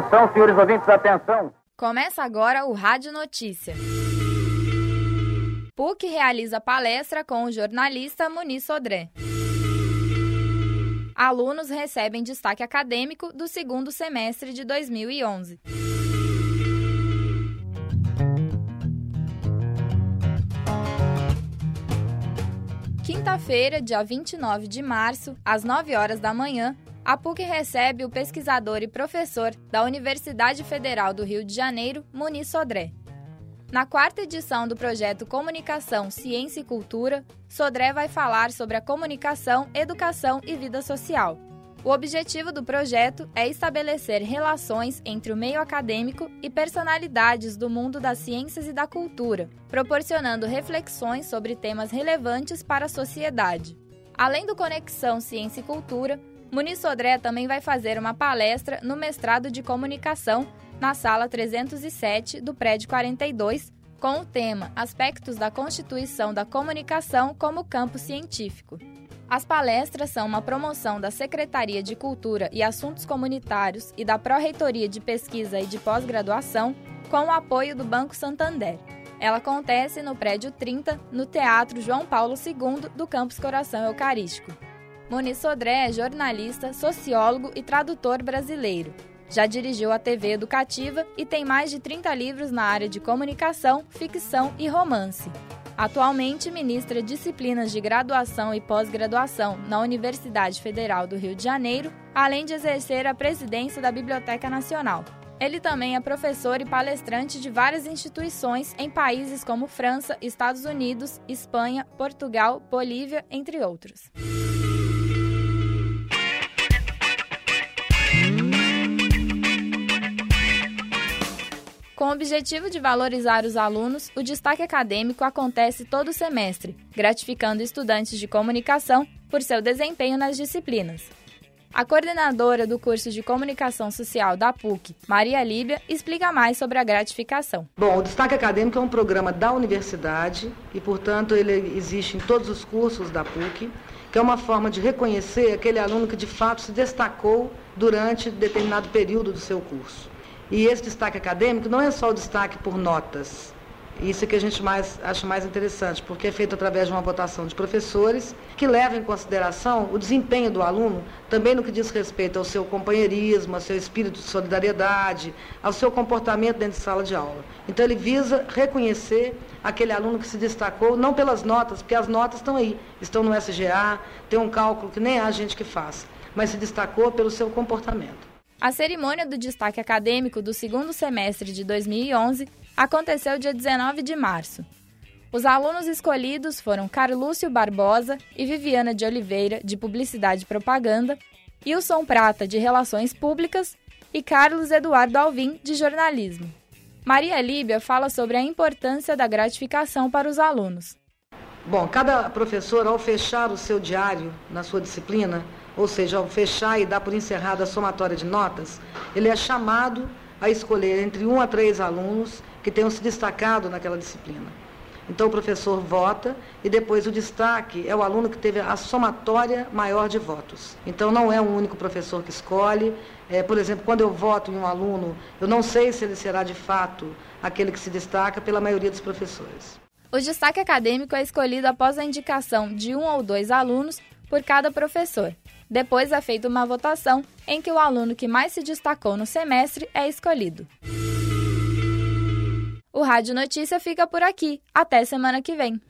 Atenção, senhores ouvintes, atenção. Começa agora o Rádio Notícia. PUC realiza palestra com o jornalista Muniz Sodré. Alunos recebem destaque acadêmico do segundo semestre de 2011. Quinta-feira, dia 29 de março, às 9 horas da manhã, a PUC recebe o pesquisador e professor da Universidade Federal do Rio de Janeiro, Muniz Sodré. Na quarta edição do projeto Comunicação, Ciência e Cultura, Sodré vai falar sobre a comunicação, educação e vida social. O objetivo do projeto é estabelecer relações entre o meio acadêmico e personalidades do mundo das ciências e da cultura, proporcionando reflexões sobre temas relevantes para a sociedade. Além do Conexão Ciência e Cultura, Muniz Sodré também vai fazer uma palestra no mestrado de comunicação na sala 307 do prédio 42, com o tema Aspectos da Constituição da Comunicação como Campo Científico. As palestras são uma promoção da Secretaria de Cultura e Assuntos Comunitários e da Pró-Reitoria de Pesquisa e de Pós-Graduação, com o apoio do Banco Santander. Ela acontece no prédio 30, no Teatro João Paulo II do Campus Coração Eucarístico. Muniz Sodré é jornalista, sociólogo e tradutor brasileiro. Já dirigiu a TV educativa e tem mais de 30 livros na área de comunicação, ficção e romance. Atualmente ministra disciplinas de graduação e pós-graduação na Universidade Federal do Rio de Janeiro, além de exercer a presidência da Biblioteca Nacional. Ele também é professor e palestrante de várias instituições em países como França, Estados Unidos, Espanha, Portugal, Bolívia, entre outros. Com o objetivo de valorizar os alunos, o destaque acadêmico acontece todo semestre, gratificando estudantes de comunicação por seu desempenho nas disciplinas. A coordenadora do curso de Comunicação Social da PUC, Maria Líbia, explica mais sobre a gratificação. Bom, o Destaque Acadêmico é um programa da universidade e, portanto, ele existe em todos os cursos da PUC, que é uma forma de reconhecer aquele aluno que de fato se destacou durante determinado período do seu curso. E esse destaque acadêmico não é só o destaque por notas. Isso é que a gente mais, acha mais interessante, porque é feito através de uma votação de professores que leva em consideração o desempenho do aluno, também no que diz respeito ao seu companheirismo, ao seu espírito de solidariedade, ao seu comportamento dentro de sala de aula. Então ele visa reconhecer aquele aluno que se destacou, não pelas notas, porque as notas estão aí, estão no SGA, tem um cálculo que nem há gente que faz, mas se destacou pelo seu comportamento. A cerimônia do destaque acadêmico do segundo semestre de 2011 aconteceu dia 19 de março. Os alunos escolhidos foram Carlúcio Barbosa e Viviana de Oliveira, de Publicidade e Propaganda, Wilson Prata, de Relações Públicas e Carlos Eduardo Alvim, de Jornalismo. Maria Líbia fala sobre a importância da gratificação para os alunos. Bom, cada professor, ao fechar o seu diário na sua disciplina, ou seja, ao fechar e dar por encerrada a somatória de notas, ele é chamado a escolher entre um a três alunos que tenham se destacado naquela disciplina. Então o professor vota e depois o destaque é o aluno que teve a somatória maior de votos. Então não é um único professor que escolhe. É, por exemplo, quando eu voto em um aluno, eu não sei se ele será de fato aquele que se destaca pela maioria dos professores. O destaque acadêmico é escolhido após a indicação de um ou dois alunos por cada professor. Depois é feita uma votação em que o aluno que mais se destacou no semestre é escolhido. O Rádio Notícia fica por aqui. Até semana que vem.